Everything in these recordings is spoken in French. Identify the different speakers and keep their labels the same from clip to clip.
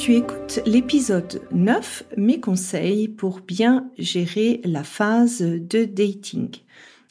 Speaker 1: Tu écoutes l'épisode 9, mes conseils pour bien gérer la phase de dating.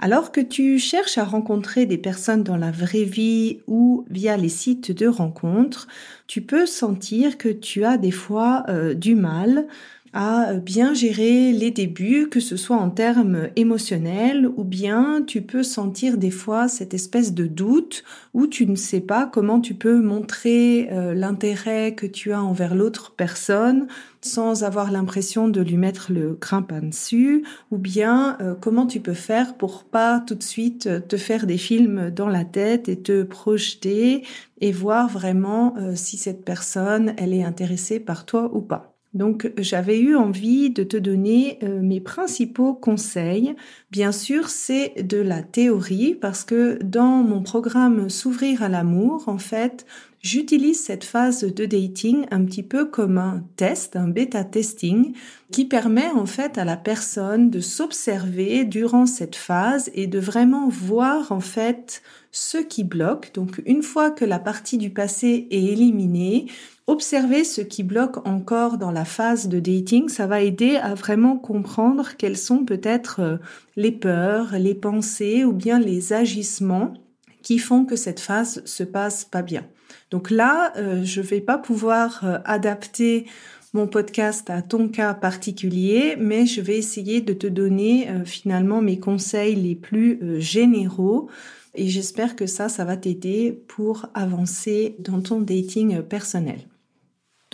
Speaker 1: Alors que tu cherches à rencontrer des personnes dans la vraie vie ou via les sites de rencontres, tu peux sentir que tu as des fois euh, du mal à bien gérer les débuts, que ce soit en termes émotionnels ou bien tu peux sentir des fois cette espèce de doute où tu ne sais pas comment tu peux montrer euh, l'intérêt que tu as envers l'autre personne sans avoir l'impression de lui mettre le grimpin dessus ou bien euh, comment tu peux faire pour pas tout de suite te faire des films dans la tête et te projeter et voir vraiment euh, si cette personne elle est intéressée par toi ou pas. Donc j'avais eu envie de te donner euh, mes principaux conseils. Bien sûr, c'est de la théorie parce que dans mon programme S'ouvrir à l'amour, en fait, j'utilise cette phase de dating un petit peu comme un test, un bêta testing qui permet en fait à la personne de s'observer durant cette phase et de vraiment voir en fait ce qui bloque. Donc une fois que la partie du passé est éliminée, observer ce qui bloque encore dans la phase de dating, ça va aider à vraiment comprendre quelles sont peut-être euh, les peurs, les pensées ou bien les agissements qui font que cette phase se passe pas bien. Donc là, euh, je vais pas pouvoir euh, adapter mon podcast à ton cas particulier, mais je vais essayer de te donner finalement mes conseils les plus généraux et j'espère que ça, ça va t'aider pour avancer dans ton dating personnel.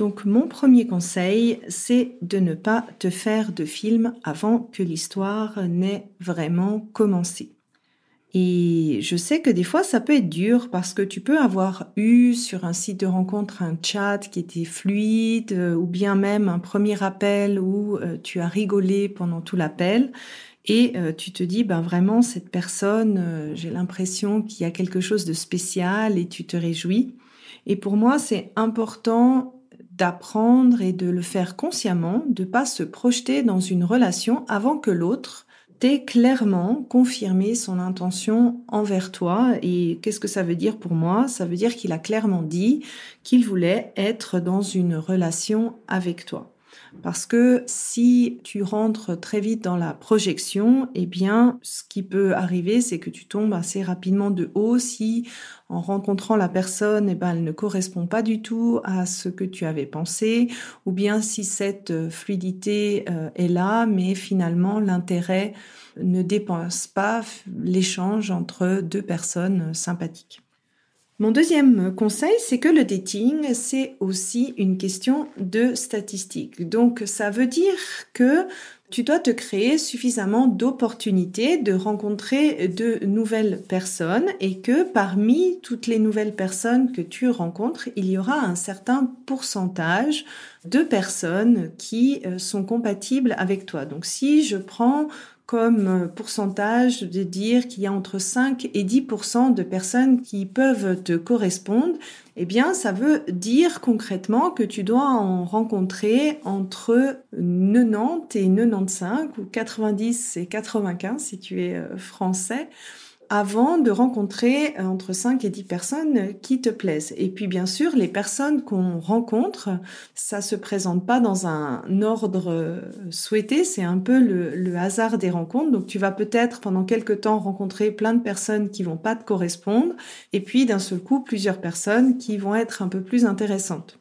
Speaker 1: Donc mon premier conseil, c'est de ne pas te faire de film avant que l'histoire n'ait vraiment commencé. Et je sais que des fois ça peut être dur parce que tu peux avoir eu sur un site de rencontre un chat qui était fluide euh, ou bien même un premier appel où euh, tu as rigolé pendant tout l'appel et euh, tu te dis ben vraiment cette personne j'ai l'impression qu'il y a quelque chose de spécial et tu te réjouis. Et pour moi c'est important d'apprendre et de le faire consciemment, de pas se projeter dans une relation avant que l'autre t'ait clairement confirmé son intention envers toi. Et qu'est-ce que ça veut dire pour moi? Ça veut dire qu'il a clairement dit qu'il voulait être dans une relation avec toi. Parce que si tu rentres très vite dans la projection, eh bien, ce qui peut arriver, c'est que tu tombes assez rapidement de haut si, en rencontrant la personne, eh ben, elle ne correspond pas du tout à ce que tu avais pensé, ou bien si cette fluidité euh, est là, mais finalement, l'intérêt ne dépense pas l'échange entre deux personnes sympathiques. Mon deuxième conseil, c'est que le dating, c'est aussi une question de statistiques. Donc, ça veut dire que tu dois te créer suffisamment d'opportunités de rencontrer de nouvelles personnes et que parmi toutes les nouvelles personnes que tu rencontres, il y aura un certain pourcentage de personnes qui euh, sont compatibles avec toi. Donc si je prends comme euh, pourcentage de dire qu'il y a entre 5 et 10% de personnes qui peuvent te correspondre, eh bien, ça veut dire concrètement que tu dois en rencontrer entre 90 et 95 ou 90 et 95 si tu es euh, français avant de rencontrer euh, entre 5 et 10 personnes qui te plaisent. Et puis bien sûr, les personnes qu'on rencontre, ça se présente pas dans un ordre euh, souhaité, c'est un peu le, hasard des rencontres. Donc tu vas peut-être pendant quelques temps rencontrer plein de personnes qui vont pas te correspondre et puis d'un seul coup plusieurs personnes qui vont être un peu plus intéressantes.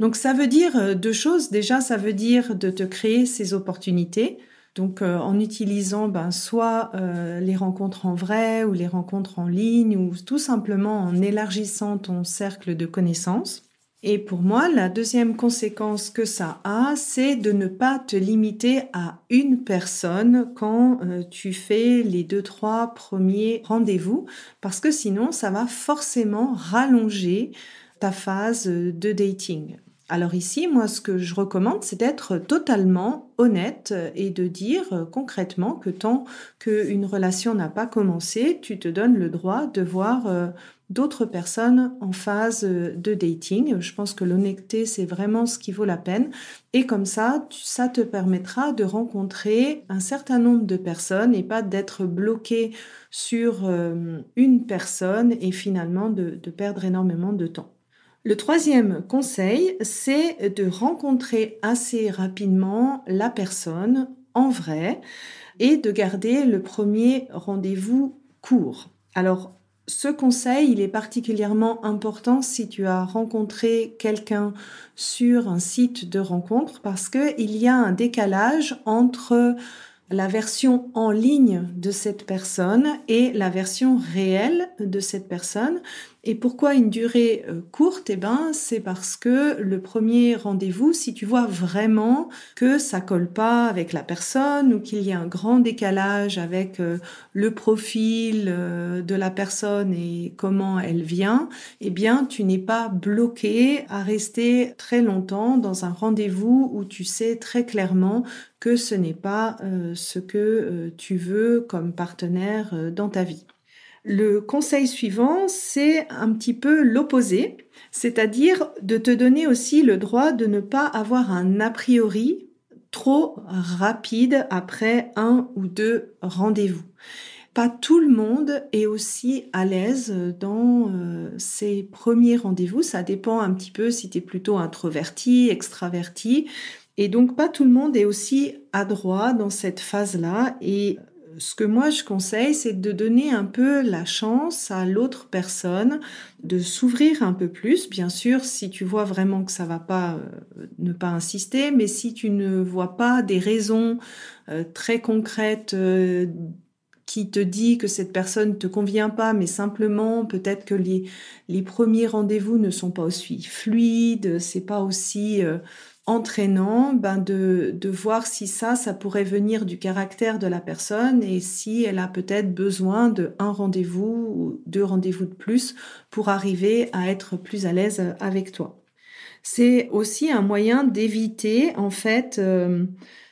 Speaker 1: Donc ça veut dire euh, deux choses. Déjà, ça veut dire de te créer ces opportunités Donc euh, en utilisant ben, soit euh, les rencontres en vrai ou les rencontres en ligne ou tout simplement en élargissant ton cercle de connaissances. Et pour moi, la deuxième conséquence que ça a, c'est de ne pas te limiter à une personne quand euh, tu fais les deux, trois premiers rendez-vous, parce que sinon, ça va forcément rallonger ta phase de dating. Alors ici, moi, ce que je recommande, c'est d'être totalement honnête et de dire concrètement que tant qu'une relation n'a pas commencé, tu te donnes le droit de voir euh, d'autres personnes en phase de dating. Je pense que l'honnêteté, c'est vraiment ce qui vaut la peine. Et comme ça, ça te permettra de rencontrer un certain nombre de personnes et pas d'être bloqué sur euh, une personne et finalement de perdre énormément de temps. Le troisième conseil, c'est de rencontrer assez rapidement la personne en vrai et de garder le premier rendez-vous court. Alors, ce conseil, il est particulièrement important si tu as rencontré quelqu'un sur un site de rencontre parce qu'il y a un décalage entre la version en ligne de cette personne et la version réelle de cette personne. Et pourquoi une durée euh, courte? Eh ben, c'est parce que le premier rendez-vous, si tu vois vraiment que ça colle pas avec la personne ou qu'il y a un grand décalage avec euh, le profil euh, de la personne et comment elle vient, eh bien, tu n'es pas bloqué à rester très longtemps dans un rendez-vous où tu sais très clairement que ce n'est pas ce que tu veux comme partenaire dans ta vie. Le conseil suivant, c'est un petit peu l'opposé, c'est-à-dire de te donner aussi le droit de ne pas avoir un a priori trop rapide après un ou deux rendez-vous. Pas tout le monde est aussi à l'aise dans euh, ses premiers rendez-vous. Ça dépend un petit peu si tu es plutôt introverti, extraverti. Et donc pas tout le monde est aussi adroit dans cette phase-là. Et ce que moi je conseille, c'est de donner un peu la chance à l'autre personne de s'ouvrir un peu plus. Bien sûr, si tu vois vraiment que ça va pas, euh, ne pas insister, mais si tu ne vois pas des raisons euh, très concrètes euh, qui te dit que cette personne te convient pas, mais simplement peut-être que les, les premiers rendez-vous ne sont pas aussi fluides, c'est pas aussi entraînant ben de, de voir si ça, ça pourrait venir du caractère de la personne et si elle a peut-être besoin de un rendez-vous ou deux rendez-vous de plus pour arriver à être plus à l'aise avec toi. C'est aussi un moyen d'éviter en fait euh,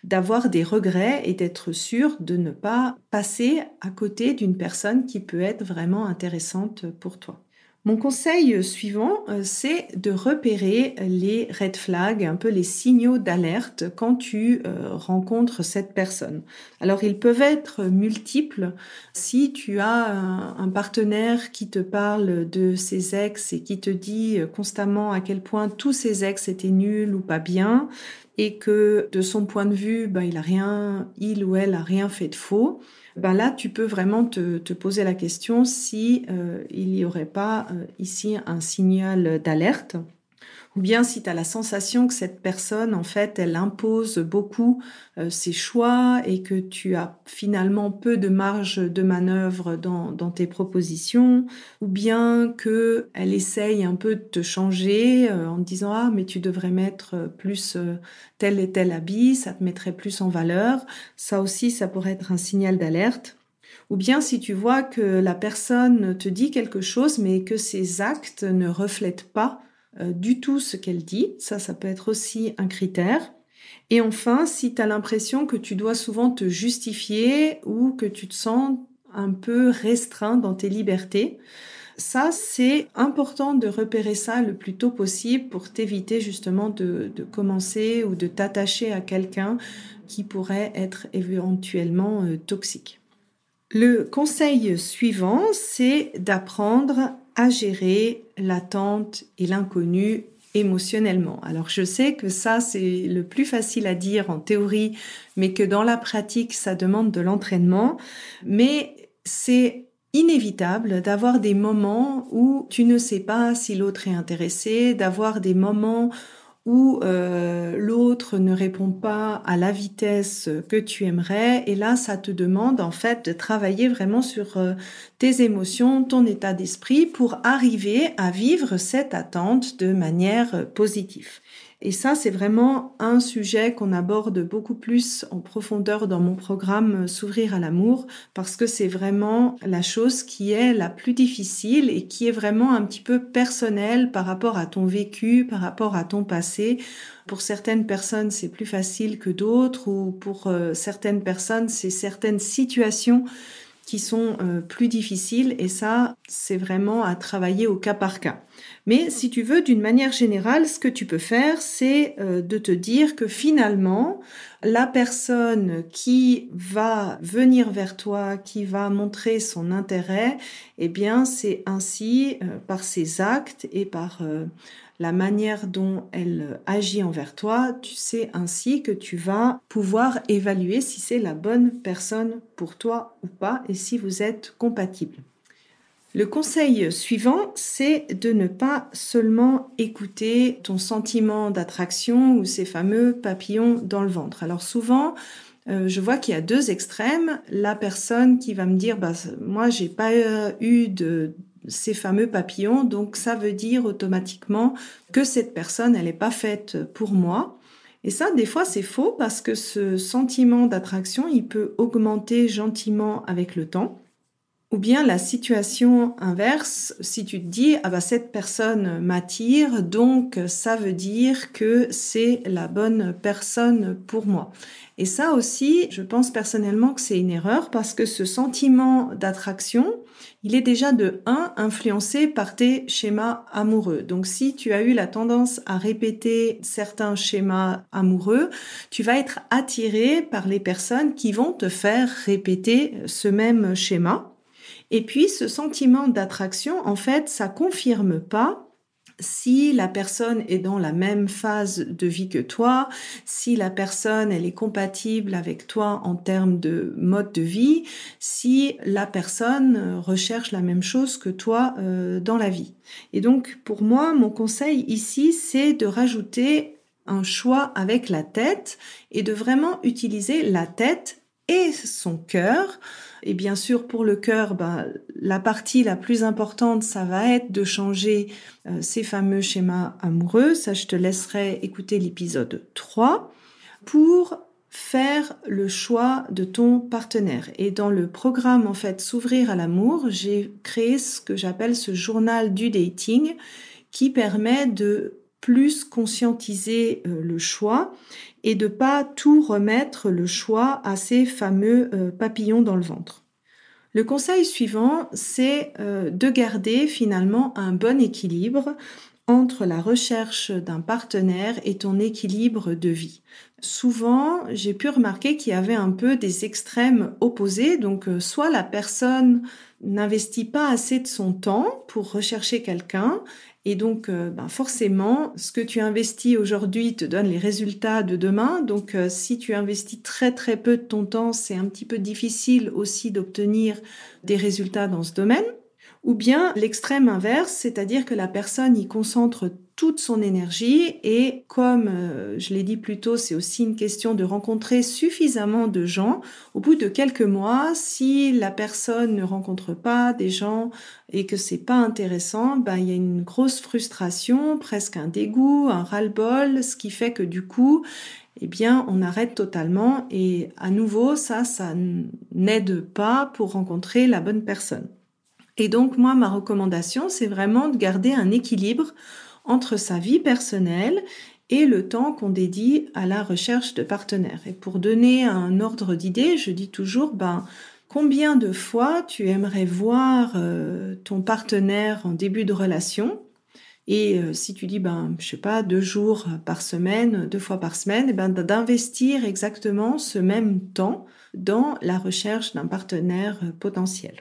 Speaker 1: d'avoir des regrets et d'être sûr de ne pas passer à côté d'une personne qui peut être vraiment intéressante pour toi. Mon conseil suivant, euh, c'est de repérer les red flags, un peu les signaux d'alerte quand tu euh, rencontres cette personne. Alors ils peuvent être multiples. Si tu as un, partenaire qui te parle de ses ex et qui te dit euh, constamment à quel point tous ses ex étaient nuls ou pas bien, et que de son point de vue, ben, il a rien, il ou elle a rien fait de faux, ben là, tu peux vraiment te, te poser la question si euh, il n'y aurait pas euh, ici un signal d'alerte ou bien si tu as la sensation que cette personne, en fait, elle impose beaucoup euh, ses choix et que tu as finalement peu de marge de manœuvre dans, tes propositions, ou bien que elle essaye un peu de te changer euh, en disant ah mais tu devrais mettre plus euh, tel et tel habit, ça te mettrait plus en valeur. Ça aussi, ça pourrait être un signal d'alerte. Ou bien si tu vois que la personne te dit quelque chose mais que ses actes ne reflètent pas du tout ce qu'elle dit. Ça, ça peut être aussi un critère. Et enfin, si tu as l'impression que tu dois souvent te justifier ou que tu te sens un peu restreint dans tes libertés, ça, c'est important de repérer ça le plus tôt possible pour t'éviter justement de, de, commencer ou de t'attacher à quelqu'un qui pourrait être éventuellement euh, toxique. Le conseil suivant, c'est d'apprendre à gérer l'attente et l'inconnu émotionnellement. Alors je sais que ça c'est le plus facile à dire en théorie, mais que dans la pratique ça demande de l'entraînement, mais c'est inévitable d'avoir des moments où tu ne sais pas si l'autre est intéressé, d'avoir des moments où euh, l'autre ne répond pas à la vitesse que tu aimerais. Et là, ça te demande en fait de travailler vraiment sur euh, tes émotions, ton état d'esprit pour arriver à vivre cette attente de manière positive. Et ça, c'est vraiment un sujet qu'on aborde beaucoup plus en profondeur dans mon programme S'ouvrir à l'amour, parce que c'est vraiment la chose qui est la plus difficile et qui est vraiment un petit peu personnelle par rapport à ton vécu, par rapport à ton passé. Pour certaines personnes, c'est plus facile que d'autres, ou pour euh, certaines personnes, c'est certaines situations qui sont euh, plus difficiles et ça, c'est vraiment à travailler au cas par cas. Mais si tu veux, d'une manière générale, ce que tu peux faire, c'est euh, de te dire que finalement, la personne qui va venir vers toi, qui va montrer son intérêt, eh bien, c'est ainsi euh, par ses actes et par la manière dont elle agit envers toi, tu sais ainsi que tu vas pouvoir évaluer si c'est la bonne personne pour toi ou pas et si vous êtes compatible. Le conseil suivant, c'est de ne pas seulement écouter ton sentiment d'attraction ou ces fameux papillons dans le ventre. Alors souvent, euh, je vois qu'il y a deux extrêmes. La personne qui va me dire, bah, moi, j'ai pas eu de, ces fameux papillons. Donc ça veut dire automatiquement que cette personne, elle n'est pas faite pour moi. Et ça, des fois, c'est faux parce que ce sentiment d'attraction, il peut augmenter gentiment avec le temps. Ou bien la situation inverse, si tu te dis, ah bah cette personne m'attire, donc ça veut dire que c'est la bonne personne pour moi. Et ça aussi, je pense personnellement que c'est une erreur parce que ce sentiment d'attraction, il est déjà de 1 influencé par tes schémas amoureux. Donc si tu as eu la tendance à répéter certains schémas amoureux, tu vas être attiré par les personnes qui vont te faire répéter ce même schéma. Et puis ce sentiment d'attraction, en fait, ça confirme pas si la personne est dans la même phase de vie que toi, si la personne elle est compatible avec toi en termes de mode de vie, si la personne recherche la même chose que toi euh, dans la vie. Et donc pour moi, mon conseil ici, c'est de rajouter un choix avec la tête et de vraiment utiliser la tête son cœur et bien sûr, pour le cœur, ben, la partie la plus importante, ça va être de changer euh, ces fameux schémas amoureux. Ça, je te laisserai écouter l'épisode 3 pour faire le choix de ton partenaire. Et dans le programme, en fait, s'ouvrir à l'amour, j'ai créé ce que j'appelle ce journal du dating qui permet de plus conscientiser euh, le choix et de pas tout remettre le choix à ces fameux euh, papillons dans le ventre. Le conseil suivant, c'est euh, de garder finalement un bon équilibre entre la recherche d'un partenaire et ton équilibre de vie. Souvent, j'ai pu remarquer qu'il y avait un peu des extrêmes opposés, donc soit la personne n'investit pas assez de son temps pour rechercher quelqu'un et donc, euh, ben forcément, ce que tu investis aujourd'hui te donne les résultats de demain. Donc, euh, si tu investis très très peu de ton temps, c'est un petit peu difficile aussi d'obtenir des résultats dans ce domaine. Ou bien l'extrême inverse, c'est-à-dire que la personne y concentre toute son énergie et comme euh, je l'ai dit plus tôt, c'est aussi une question de rencontrer suffisamment de gens. Au bout de quelques mois, si la personne ne rencontre pas des gens et que c'est pas intéressant, ben il y a une grosse frustration, presque un dégoût, un ras-le-bol, ce qui fait que du coup, eh bien, on arrête totalement et à nouveau, ça, ça n'aide pas pour rencontrer la bonne personne. Et donc, moi, ma recommandation, c'est vraiment de garder un équilibre entre sa vie personnelle et le temps qu'on dédie à la recherche de partenaires. Et pour donner un ordre d'idée, je dis toujours, ben, combien de fois tu aimerais voir euh, ton partenaire en début de relation? Et euh, si tu dis, ben, je sais pas, deux jours par semaine, deux fois par semaine, eh ben, d'investir exactement ce même temps dans la recherche d'un partenaire euh, potentiel.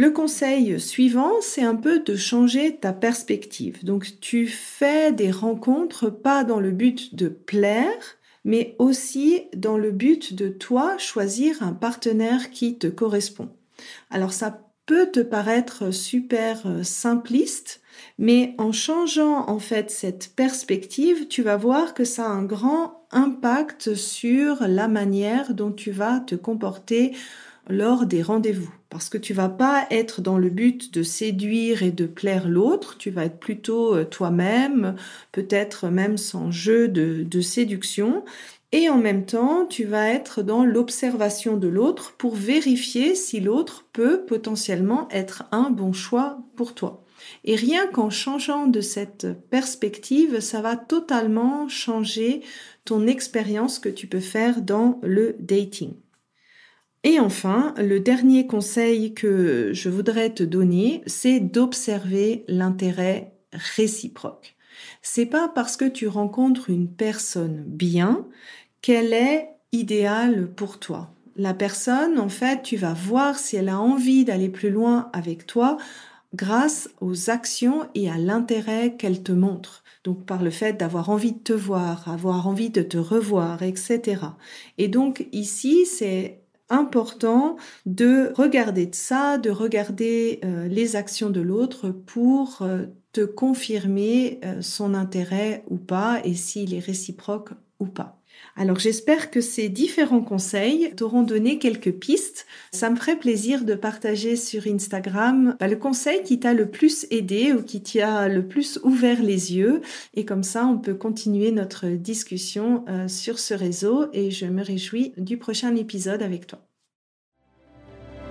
Speaker 1: Le conseil suivant, c'est un peu de changer ta perspective. Donc tu fais des rencontres pas dans le but de plaire, mais aussi dans le but de toi choisir un partenaire qui te correspond. Alors ça peut te paraître super euh, simpliste, mais en changeant en fait cette perspective, tu vas voir que ça a un grand impact sur la manière dont tu vas te comporter lors des rendez-vous. Parce que tu vas pas être dans le but de séduire et de plaire l'autre, tu vas être plutôt euh, toi-même, peut-être même sans jeu de, de séduction. Et en même temps, tu vas être dans l'observation de l'autre pour vérifier si l'autre peut potentiellement être un bon choix pour toi. Et rien qu'en changeant de cette perspective, ça va totalement changer ton expérience que tu peux faire dans le dating. Et enfin, le dernier conseil que je voudrais te donner, c'est d'observer l'intérêt réciproque. C'est pas parce que tu rencontres une personne bien qu'elle est idéale pour toi. La personne, en fait, tu vas voir si elle a envie d'aller plus loin avec toi grâce aux actions et à l'intérêt qu'elle te montre. Donc par le fait d'avoir envie de te voir, avoir envie de te revoir, etc. Et donc ici, c'est important de regarder de ça, de regarder euh, les actions de l'autre pour euh, te confirmer euh, son intérêt ou pas et s'il est réciproque ou pas. Alors j'espère que ces différents conseils t'auront donné quelques pistes. Ça me ferait plaisir de partager sur Instagram bah, le conseil qui t'a le plus aidé ou qui t'a le plus ouvert les yeux. Et comme ça, on peut continuer notre discussion euh, sur ce réseau et je me réjouis du prochain épisode avec toi.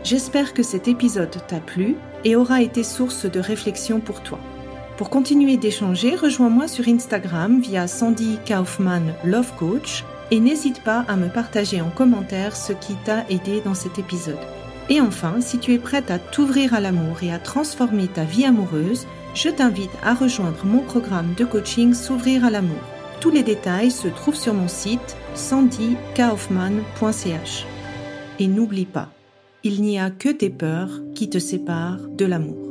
Speaker 1: J'espère que cet épisode t'a plu et aura été source de réflexion pour toi. Pour continuer d'échanger, rejoins-moi sur Instagram via Sandy Kaufman Love Coach et n'hésite pas à me partager en commentaire ce qui t'a aidé dans cet épisode. Et enfin, si tu es prête à t'ouvrir à l'amour et à transformer ta vie amoureuse, je t'invite à rejoindre mon programme de coaching S'ouvrir à l'amour. Tous les détails se trouvent sur mon site sandykaufman.ch. Et n'oublie pas, il n'y a que tes peurs qui te séparent de l'amour.